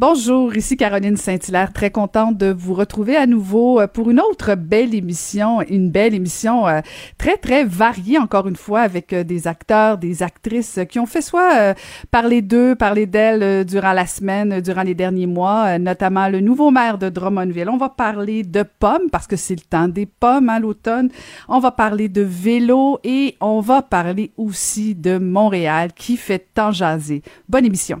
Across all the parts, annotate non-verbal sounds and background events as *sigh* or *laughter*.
Bonjour, ici Caroline Saint-Hilaire, très contente de vous retrouver à nouveau euh, pour une autre belle émission, une belle émission euh, très très variée encore une fois avec euh, des acteurs, des actrices qui ont fait soit parler d'eux, parler d'elles durant la semaine, durant les derniers mois, notamment le nouveau maire de Drummondville. On va parler de pommes parce que c'est le temps des pommes à hein, l'automne. On va parler de vélo et on va parler aussi de Montréal qui fait tant jaser. Bonne émission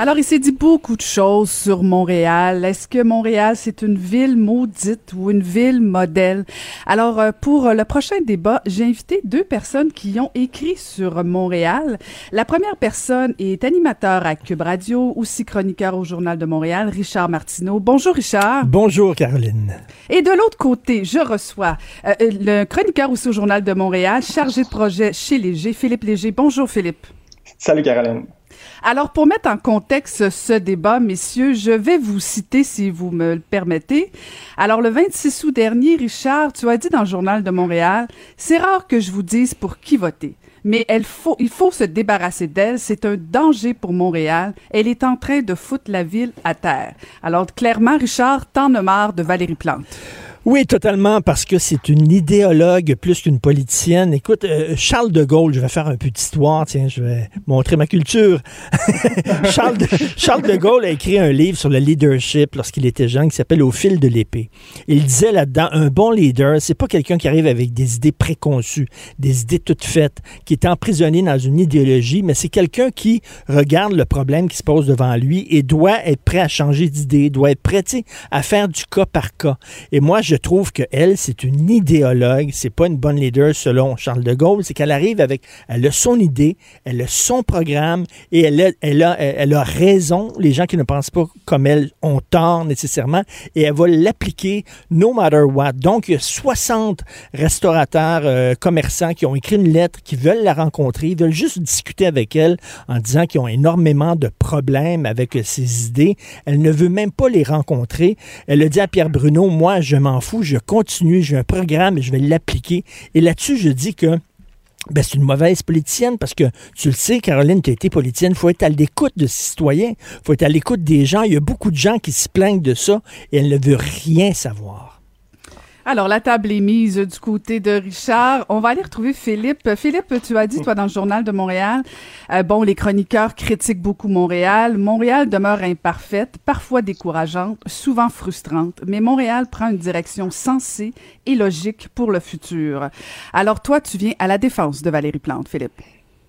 Alors, il s'est dit beaucoup de choses sur Montréal. Est-ce que Montréal, c'est une ville maudite ou une ville modèle? Alors, euh, pour le prochain débat, j'ai invité deux personnes qui ont écrit sur Montréal. La première personne est animateur à Cube Radio, aussi chroniqueur au Journal de Montréal, Richard Martineau. Bonjour, Richard. Bonjour, Caroline. Et de l'autre côté, je reçois euh, euh, le chroniqueur aussi au Journal de Montréal, chargé de projet chez Léger, Philippe Léger. Bonjour, Philippe. Salut, Caroline. Alors, pour mettre en contexte ce débat, messieurs, je vais vous citer, si vous me le permettez. Alors, le 26 août dernier, Richard, tu as dit dans le Journal de Montréal, c'est rare que je vous dise pour qui voter. Mais il faut se débarrasser d'elle. C'est un danger pour Montréal. Elle est en train de foutre la ville à terre. Alors, clairement, Richard, t'en as marre de Valérie Plante. Oui, totalement, parce que c'est une idéologue plus qu'une politicienne. Écoute, euh, Charles de Gaulle, je vais faire un peu d'histoire, tiens, je vais montrer ma culture. *laughs* Charles, de, Charles de Gaulle a écrit un livre sur le leadership lorsqu'il était jeune qui s'appelle Au fil de l'épée. Il disait là-dedans, un bon leader, c'est pas quelqu'un qui arrive avec des idées préconçues, des idées toutes faites, qui est emprisonné dans une idéologie, mais c'est quelqu'un qui regarde le problème qui se pose devant lui et doit être prêt à changer d'idée, doit être prêt à faire du cas par cas. Et moi, je trouve qu'elle, c'est une idéologue, c'est pas une bonne leader selon Charles de Gaulle, c'est qu'elle arrive avec, elle a son idée, elle a son programme et elle a, elle a, elle a raison. Les gens qui ne pensent pas comme elle ont tort nécessairement et elle va l'appliquer no matter what. Donc, il y a 60 restaurateurs, euh, commerçants qui ont écrit une lettre, qui veulent la rencontrer, ils veulent juste discuter avec elle en disant qu'ils ont énormément de problèmes avec ses idées. Elle ne veut même pas les rencontrer. Elle a dit à Pierre Bruno, moi, je m'en fou, je continue, j'ai un programme et je vais l'appliquer. Et là-dessus, je dis que ben, c'est une mauvaise politicienne parce que tu le sais, Caroline, tu as été politicienne. Il faut être à l'écoute de citoyens. Il faut être à l'écoute des gens. Il y a beaucoup de gens qui se plaignent de ça et elle ne veut rien savoir. Alors, la table est mise du côté de Richard. On va aller retrouver Philippe. Philippe, tu as dit, toi, dans le Journal de Montréal, euh, bon, les chroniqueurs critiquent beaucoup Montréal. Montréal demeure imparfaite, parfois décourageante, souvent frustrante, mais Montréal prend une direction sensée et logique pour le futur. Alors, toi, tu viens à la défense de Valérie Plante, Philippe.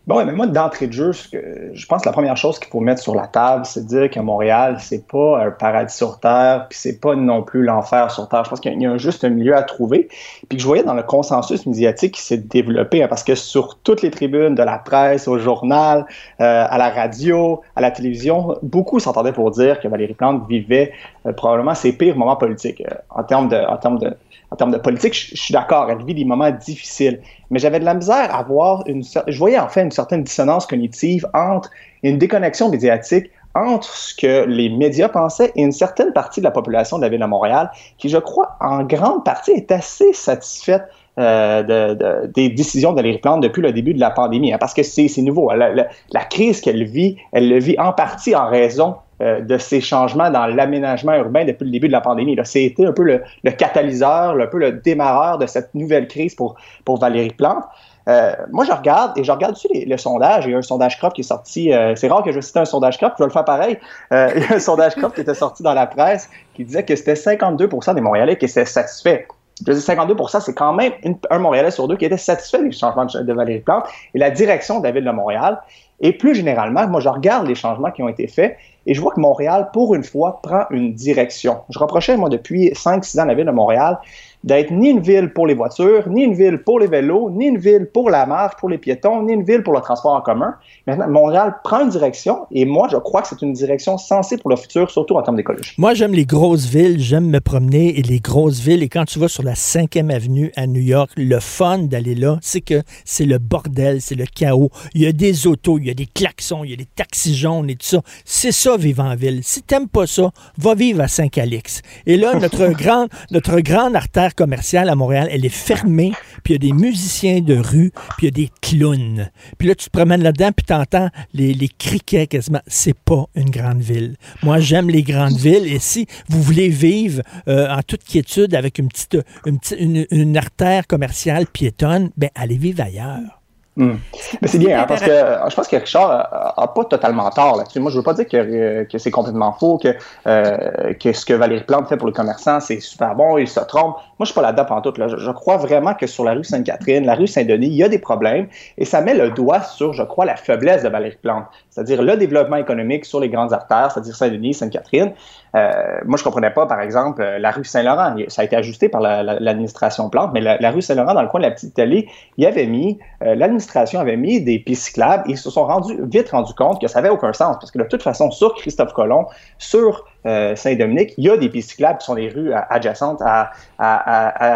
Bon, mais moi, d'entrée de jeu, je pense que la première chose qu'il faut mettre sur la table, c'est de dire que Montréal, c'est pas un paradis sur Terre, puis c'est pas non plus l'enfer sur Terre. Je pense qu'il y a juste un milieu à trouver. Puis que je voyais dans le consensus médiatique qui s'est développé, hein, parce que sur toutes les tribunes de la presse, au journal, euh, à la radio, à la télévision, beaucoup s'entendaient pour dire que Valérie Plante vivait euh, probablement ses pires moments politiques euh, en termes de, politique, je, suis d'accord, elle vit des moments difficiles. Mais j'avais de la misère à voir une je voyais en fait une certaine dissonance cognitive entre une déconnexion médiatique entre ce que les médias pensaient et une certaine partie de la population de la ville de Montréal, qui, je crois, en grande partie est assez satisfaite euh, de, des décisions de Plante depuis le début de la pandémie, hein, parce que c'est nouveau. La crise qu'elle vit, elle le vit en partie en raison euh, de ces changements dans l'aménagement urbain depuis le début de la pandémie. C'était un peu le, catalyseur, un peu le démarreur de cette nouvelle crise pour, pour Valérie Plante. Euh, moi, je regarde et je regarde aussi les, le sondage. Il y a un sondage CROP qui est sorti. Euh, c'est rare que je cite un sondage CROP, je vais le faire pareil. *laughs* il y a un sondage CROP qui était sorti dans la presse qui disait que c'était 52% des Montréalais qui étaient satisfaits. Je dis 52% c'est quand même un Montréalais sur deux qui était satisfait des changements de, de Valérie Plante et la direction de la ville de Montréal. Et plus généralement, moi, je regarde les changements qui ont été faits et je vois que Montréal, pour une fois, prend une direction. Je reprochais, moi, depuis 5-6 ans, la ville de Montréal d'être ni une ville pour les voitures, ni une ville pour les vélos, ni une ville pour la marche, pour les piétons, ni une ville pour le transport en commun. Maintenant, Montréal prend une direction et moi, je crois que c'est une direction sensée pour le futur, surtout en termes d'écologie. Moi, j'aime les grosses villes, j'aime me promener et les grosses villes. Et quand tu vas sur la 5e avenue à New York, le fun d'aller là, c'est que c'est le bordel, c'est le chaos. Il y a des autos, il y a des klaxons, il y a des taxis jaunes et tout ça. C'est ça, vivre en ville. Si t'aimes pas ça, va vivre à Saint-Calix. Et là, notre, *laughs* grand, notre grande artère commerciale à Montréal, elle est fermée, puis il y a des musiciens de rue, puis il y a des clowns. Puis là, tu te promènes là-dedans, puis t'entends les, les criquets quasiment. C'est pas une grande ville. Moi, j'aime les grandes villes, et si vous voulez vivre euh, en toute quiétude avec une petite, une, une artère commerciale piétonne, ben allez vivre ailleurs. Hmm. Mais c'est bien, hein, parce que je pense que Richard a, pas totalement tort là-dessus. Moi, je veux pas dire que, que c'est complètement faux, que, euh, que ce que Valérie Plante fait pour les commerçants, c'est super bon, il se trompe. Moi, je suis pas là-dedans en tout. Là. Je, je, crois vraiment que sur la rue Sainte-Catherine, la rue Saint-Denis, il y a des problèmes et ça met le doigt sur, je crois, la faiblesse de Valérie Plante, c'est-à-dire le développement économique sur les grandes artères, c'est-à-dire Saint-Denis, Sainte-Catherine. Euh, moi, je comprenais pas, par exemple, euh, la rue Saint-Laurent. Ça a été ajusté par l'administration la, Plante, mais la, rue Saint-Laurent, dans le coin de la petite Italie, il avait mis, euh, l'administration avait mis des pistes cyclables et ils se sont rendus, vite rendus compte que ça n'avait aucun sens parce que de toute façon, sur Christophe Colomb, sur Saint-Dominique, il y a des pistes cyclables qui sont des rues adjacentes à,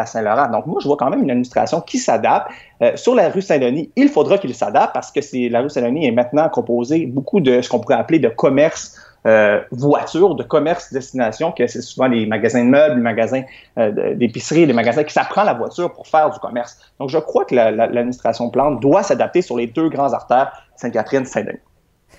Saint-Laurent. Donc, moi, je vois quand même une administration qui s'adapte. Sur la rue Saint-Denis, il faudra qu'il s'adapte parce que la rue Saint-Denis est maintenant composée beaucoup de ce qu'on pourrait appeler de commerce euh, voitures, de commerce destination, que c'est souvent les magasins de meubles, les magasins euh, d'épicerie, les magasins qui s'apprend la voiture pour faire du commerce. Donc, je crois que l'administration Plante doit s'adapter sur les deux grands artères, Sainte-Catherine, Saint-Denis.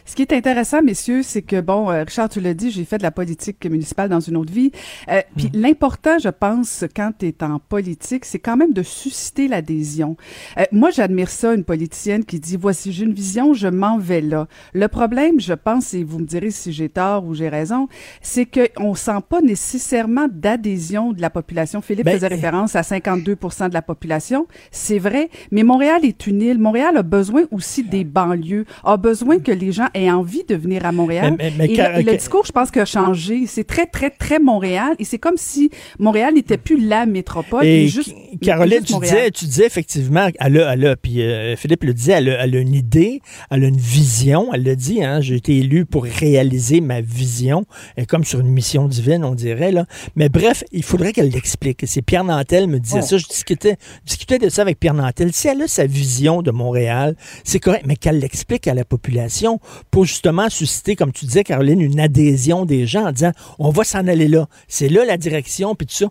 Ce qui est intéressant, messieurs, c'est que, bon, euh, Richard, tu l'as dit, j'ai fait de la politique municipale dans une autre vie. Euh, puis mm. l'important, je pense, quand tu es en politique, c'est quand même de susciter l'adhésion. Euh, moi, j'admire ça, une politicienne qui dit, voici, j'ai une vision, je m'en vais là. Le problème, je pense, et vous me direz si j'ai tort ou j'ai raison, c'est qu'on sent pas nécessairement d'adhésion de la population. Philippe ben, faisait référence à 52% de la population. C'est vrai, mais Montréal est une île. Montréal a besoin aussi des banlieues, a besoin que les gens ait envie de venir à Montréal. et, le, discours, je pense, que a changé. C'est très, très, très Montréal. Et c'est comme si Montréal n'était plus la métropole. Et juste, Caroline, tu, disais, tu disais effectivement, elle a, elle a puis euh, Philippe le disait, elle a, elle a, une idée, elle a une vision. Elle l'a dit, hein, j'ai été élu pour réaliser ma vision. Et comme sur une mission divine, on dirait. Là. Mais bref, il faudrait qu'elle l'explique. C'est Pierre Nantel me disait oh. ça. Je discutais, discutais de ça avec Pierre Nantel. Si elle a sa vision de Montréal, c'est correct, mais qu'elle l'explique à la population pour justement susciter, comme tu disais, Caroline, une adhésion des gens en disant on va s'en aller là. C'est là la direction, puis tout ça.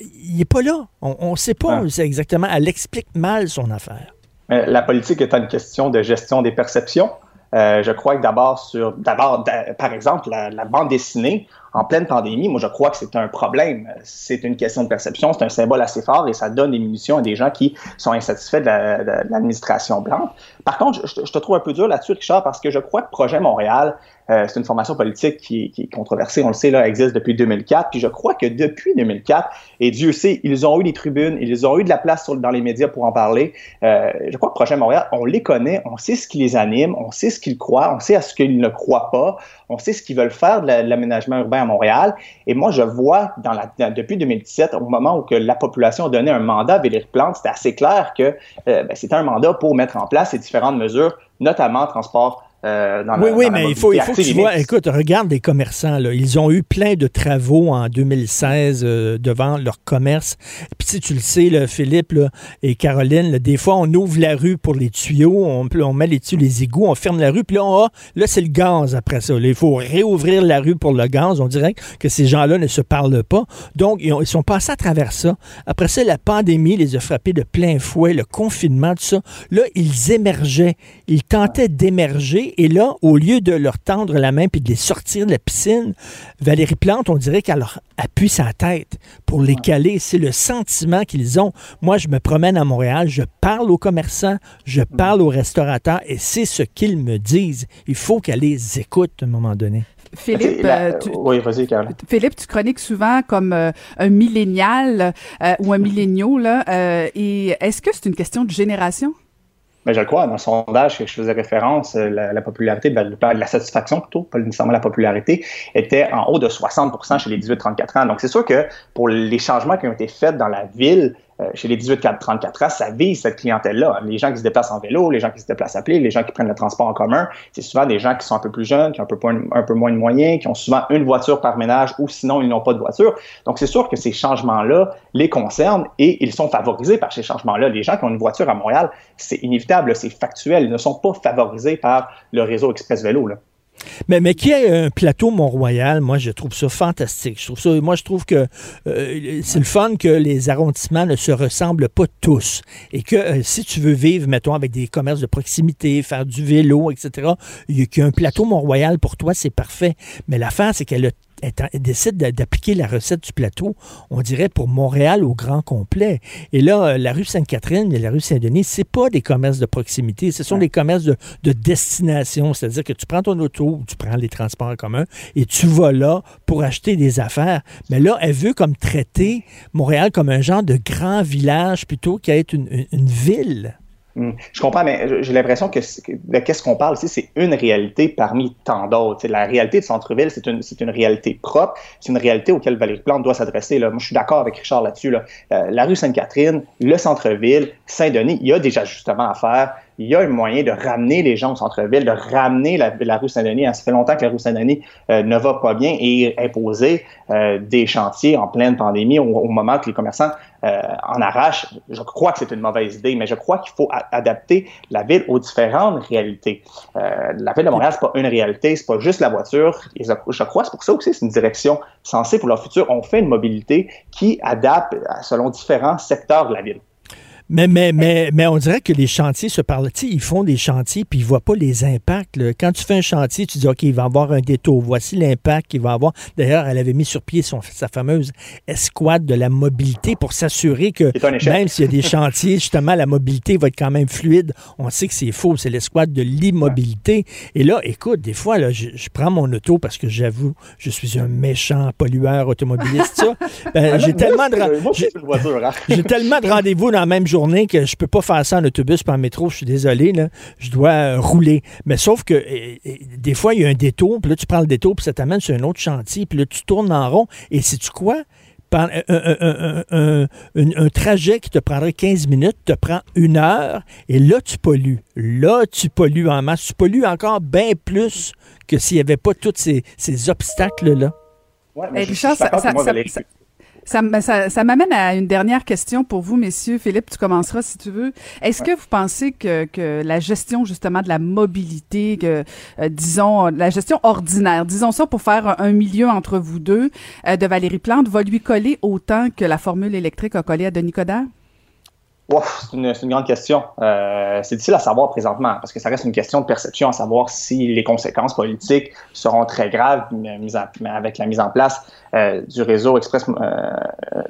Il n'est pas là. On ne sait pas ah. exactement. Elle explique mal son affaire. La politique est une question de gestion des perceptions. Euh, je crois que d'abord, sur, d'abord, par exemple, la, la, bande dessinée, en pleine pandémie, moi, je crois que c'est un problème. C'est une question de perception, c'est un symbole assez fort et ça donne des munitions à des gens qui sont insatisfaits de l'administration blanche. Par contre, je, te trouve un peu dur là-dessus, Richard, parce que je crois que Projet Montréal, euh, c'est une formation politique qui, est controversée, on le sait, là, existe depuis 2004. Puis je crois que depuis 2004, et Dieu sait, ils ont eu des tribunes, ils ont eu de la place dans les médias pour en parler. Euh, je crois que Projet Montréal, on les connaît, on sait ce qui les anime, on sait ce qu'ils croient, on sait à ce qu'ils ne croient pas, on sait ce qu'ils veulent faire de l'aménagement urbain Et moi, je vois depuis 2017, au moment où la population a donné un mandat à Valérie Plante, c'était assez clair que euh, ben, c'était un mandat pour mettre en place ces différentes mesures, notamment transport euh, oui, oui, mais il faut, il faut que tu vois, écoute, regarde les commerçants, là. Ils ont eu plein de travaux en 2016 euh, devant leur commerce. Puis si tu le sais, là, Philippe là, et Caroline, des fois, on ouvre la rue pour les tuyaux, on, on met les tuyaux, les égouts, on ferme la rue, puis là, on a, là, c'est le gaz après ça. il faut réouvrir la rue pour le gaz. On dirait que ces gens-là ne se parlent pas. Donc, ils, ils, sont passés à travers ça. Après ça, la pandémie les a frappés de plein fouet, le confinement, tout ça. Là, ils émergeaient. Ils tentaient d'émerger et là, au lieu de leur tendre la main puis de les sortir de la piscine, Valérie Plante, on dirait qu'elle leur appuie sa tête pour les caler. C'est le sentiment qu'ils ont. Moi, je me promène à Montréal, je parle aux commerçants, je parle aux restaurateurs et c'est ce qu'ils me disent. Il faut qu'elle les écoute à un moment donné. Philippe, euh, tu, oui, Philippe, tu chroniques souvent comme euh, un millénial euh, ou un milléniaux, là. et est-ce que c'est une question de génération? Mais je crois, dans le sondage que je faisais référence, euh, la, popularité, de la, satisfaction plutôt, pas nécessairement la popularité, était en haut de 60% chez les 18-34 ans. Donc, c'est sûr que pour les changements qui ont été faits dans la ville, chez les 18-34 ans, ça vise cette clientèle-là. Les gens qui se déplacent en vélo, les gens qui se déplacent à pied, les gens qui prennent le transport en commun, c'est souvent des gens qui sont un peu plus jeunes, qui ont un peu, un peu moins de moyens, qui ont souvent une voiture par ménage ou sinon ils n'ont pas de voiture. Donc c'est sûr que ces changements-là les concernent et ils sont favorisés par ces changements-là. Les gens qui ont une voiture à Montréal, c'est inévitable, c'est factuel, ils ne sont pas favorisés par le réseau Express Vélo. Là. Mais, mais qu'il y ait un plateau Mont-Royal, moi, je trouve ça fantastique. Je trouve ça, moi, je trouve que euh, c'est le fun que les arrondissements ne se ressemblent pas tous. Et que euh, si tu veux vivre, mettons, avec des commerces de proximité, faire du vélo, etc., il y a un plateau Mont-Royal pour toi, c'est parfait. Mais l'affaire, c'est qu'elle a elle décide d'appliquer la recette du plateau, on dirait pour Montréal au grand complet. Et là, euh, la rue Sainte-Catherine et la rue Saint-Denis, c'est pas des commerces de proximité, ce sont des commerces de, destination. C'est-à-dire que tu prends ton auto, tu prends les transports en commun et tu vas là pour acheter des affaires. Mais là, elle veut comme traiter Montréal comme un genre de grand village plutôt qu'être une ville. Hmm. Je comprends, mais j'ai l'impression que de qu'est-ce qu'on parle ici, c'est une réalité parmi tant d'autres. La réalité de centre-ville, c'est une, une réalité propre, c'est une réalité auquel Valérie Plante doit s'adresser. Moi, je suis d'accord avec Richard là-dessus. Là. Euh, la rue Sainte-Catherine, le centre-ville, Saint-Denis, il y a des ajustements à faire il y a un moyen de ramener les gens au centre-ville, de ramener la, rue Saint-Denis. Ça fait longtemps que la rue Saint-Denis euh, ne va pas bien et imposer euh, des chantiers en pleine pandémie au, moment que les commerçants euh, en arrachent. Je crois que c'est une mauvaise idée, mais je crois qu'il faut adapter la ville aux différentes réalités. la ville de Montréal, c'est pas une réalité, c'est pas juste la voiture. Je, je crois c'est pour ça aussi c'est une direction sensée pour leur futur. On fait une mobilité qui adapte selon différents secteurs de la ville. Mais, mais, mais, mais on dirait que les chantiers se parlent. Tu sais, ils font des chantiers puis ils voient pas les impacts. Quand tu fais un chantier, tu dis, OK, il va avoir un détour. Voici l'impact qu'il va avoir. D'ailleurs, elle avait mis sur pied son, sa fameuse escouade de la mobilité pour s'assurer que même s'il y a des chantiers, *laughs* justement, la mobilité va être quand même fluide. On sait que c'est faux. C'est l'escouade de l'immobilité. Et là, écoute, des fois, là, je, prends mon auto parce que j'avoue, je suis un méchant pollueur automobiliste. Ça. *laughs* Ben, j'ai tellement de, j'ai tellement de rendez-vous dans la même journée que je peux pas faire ça en autobus par métro, je suis désolé, là, je dois euh, rouler. Mais sauf que des fois, il y a un détour, puis là, tu prends le détour, puis ça t'amène sur un autre chantier, puis là, tu tournes en rond, et sais-tu quoi? Un, un, trajet qui te prendrait 15 minutes te prend une heure et là, tu pollues. Là, tu pollues en masse. Tu pollues encore bien plus que s'il n'y avait pas tous ces, obstacles-là. Ouais, mais ça, ça, ça, m'amène à une dernière question pour vous, messieurs. Philippe, tu commenceras si tu veux. Est-ce que vous pensez que, que, la gestion justement de la mobilité, que, euh, disons, la gestion ordinaire, disons ça pour faire un, milieu entre vous deux, euh, de Valérie Plante, va lui coller autant que la formule électrique a collé à Denis Coderre? C'est une, grande question. Euh, c'est difficile à savoir présentement parce que ça reste une question de perception à savoir si les conséquences politiques seront très graves avec la mise en place euh, du réseau Express euh,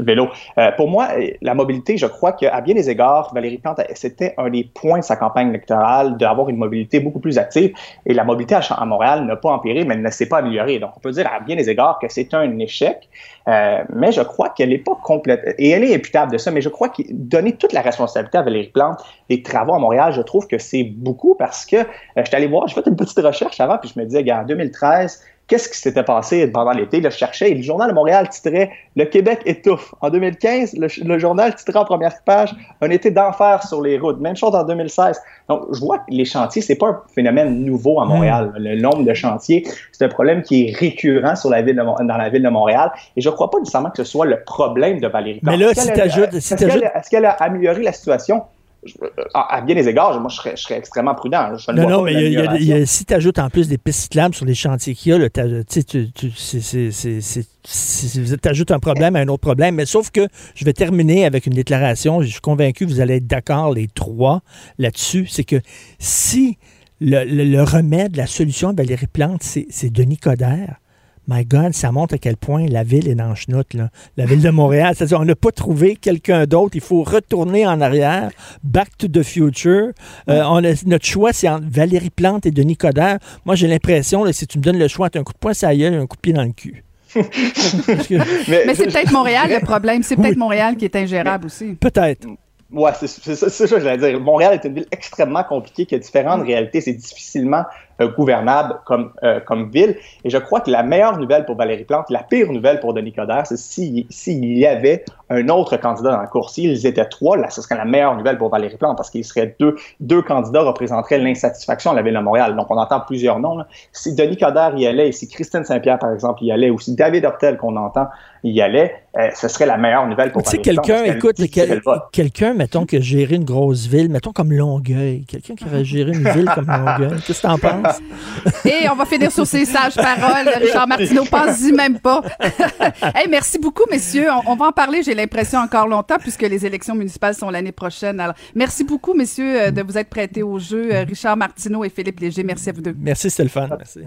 Vélo. Euh, pour moi, la mobilité, je crois qu'à bien des égards, Valérie Plante, c'était un des points de sa campagne électorale d'avoir une mobilité beaucoup plus active. Et la mobilité à, Montréal n'a pas empiré, mais ne s'est pas améliorée. Donc, on peut dire à bien des égards que c'est un échec. Mais je crois qu'elle n'est pas complète. Et elle est imputable de ça, mais je crois que donner toute la responsabilité à Valérie Plante des travaux à Montréal, je trouve que c'est beaucoup parce que euh, je suis allé voir, j'ai fait une petite recherche avant, puis je me disais, en 2013, qu'est-ce qui s'était passé pendant l'été? je cherchais et le journal de Montréal titrait Le Québec étouffe. En 2015, le, journal titrait en première page Un été d'enfer sur les routes. Même chose en 2016. Donc, je vois que les chantiers, c'est pas un phénomène nouveau à Montréal. Hmm. Le nombre de chantiers, c'est un problème qui est récurrent sur la ville dans la ville de Montréal. Et je crois pas nécessairement que ce soit le problème de Valérie Mais là, si tu ajoutes... Est-ce qu'elle a amélioré la situation? À bien des égards, moi, je serais, extrêmement prudent. non, non, mais si tu ajoutes en plus des pistes cyclables sur les chantiers qu'il y a, tu ajoutes un problème à un autre problème. Mais sauf que je vais terminer avec une déclaration. Je suis convaincu que vous allez être d'accord, les trois, là-dessus. C'est que si le, remède, la solution de Valérie Plante, c'est Denis Coderre, My God, ça montre à quel point la ville est dans le chenoute, là. La ville de Montréal. C'est-à-dire, on n'a pas trouvé quelqu'un d'autre. Il faut retourner en arrière. Back to the future. Euh, on a, notre choix, c'est entre Valérie Plante et Denis Coderre. Moi, j'ai l'impression, si tu me donnes le choix, tu un coup de poing ça y est, un coup de pied dans le cul. *laughs* mais, c'est peut-être Montréal le problème. C'est peut-être Montréal qui est ingérable aussi. Peut-être. Ouais, c'est ça, ça que j'allais dire. Montréal est une ville extrêmement compliquée qui a différentes réalités. C'est difficilement gouvernable comme, euh, comme ville. Et je crois que la meilleure nouvelle pour Valérie Plante, la pire nouvelle pour Denis Coderre, c'est s'il y avait un autre candidat dans la course. S'ils étaient trois, là, ce serait la meilleure nouvelle pour Valérie Plante parce qu'il serait deux, deux candidats représenteraient l'insatisfaction de la ville de Montréal. Donc, on entend plusieurs noms. Là. Si Denis Coderre y allait, et si Christine Saint-Pierre, par exemple, y allait, ou si David Hortel, qu'on entend, y allait, euh, ce serait la meilleure nouvelle pour Tu sais, quelqu'un, écoute, quelqu'un, mettons, qui a géré une grosse ville, mettons comme Longueuil, quelqu'un qui aurait géré une ville comme Longueuil, qu'est-ce que t'en penses? Et on va finir sur ces sages paroles. Richard Martineau, pense-y même pas. *laughs* hey, merci beaucoup, messieurs. On, va en parler, j'ai l'impression, encore longtemps, puisque les élections municipales sont l'année prochaine. Alors, merci beaucoup, messieurs, euh, de vous être prêtés au jeu. Euh, Richard Martineau et Philippe Léger, merci à vous deux. Merci, fun. Merci.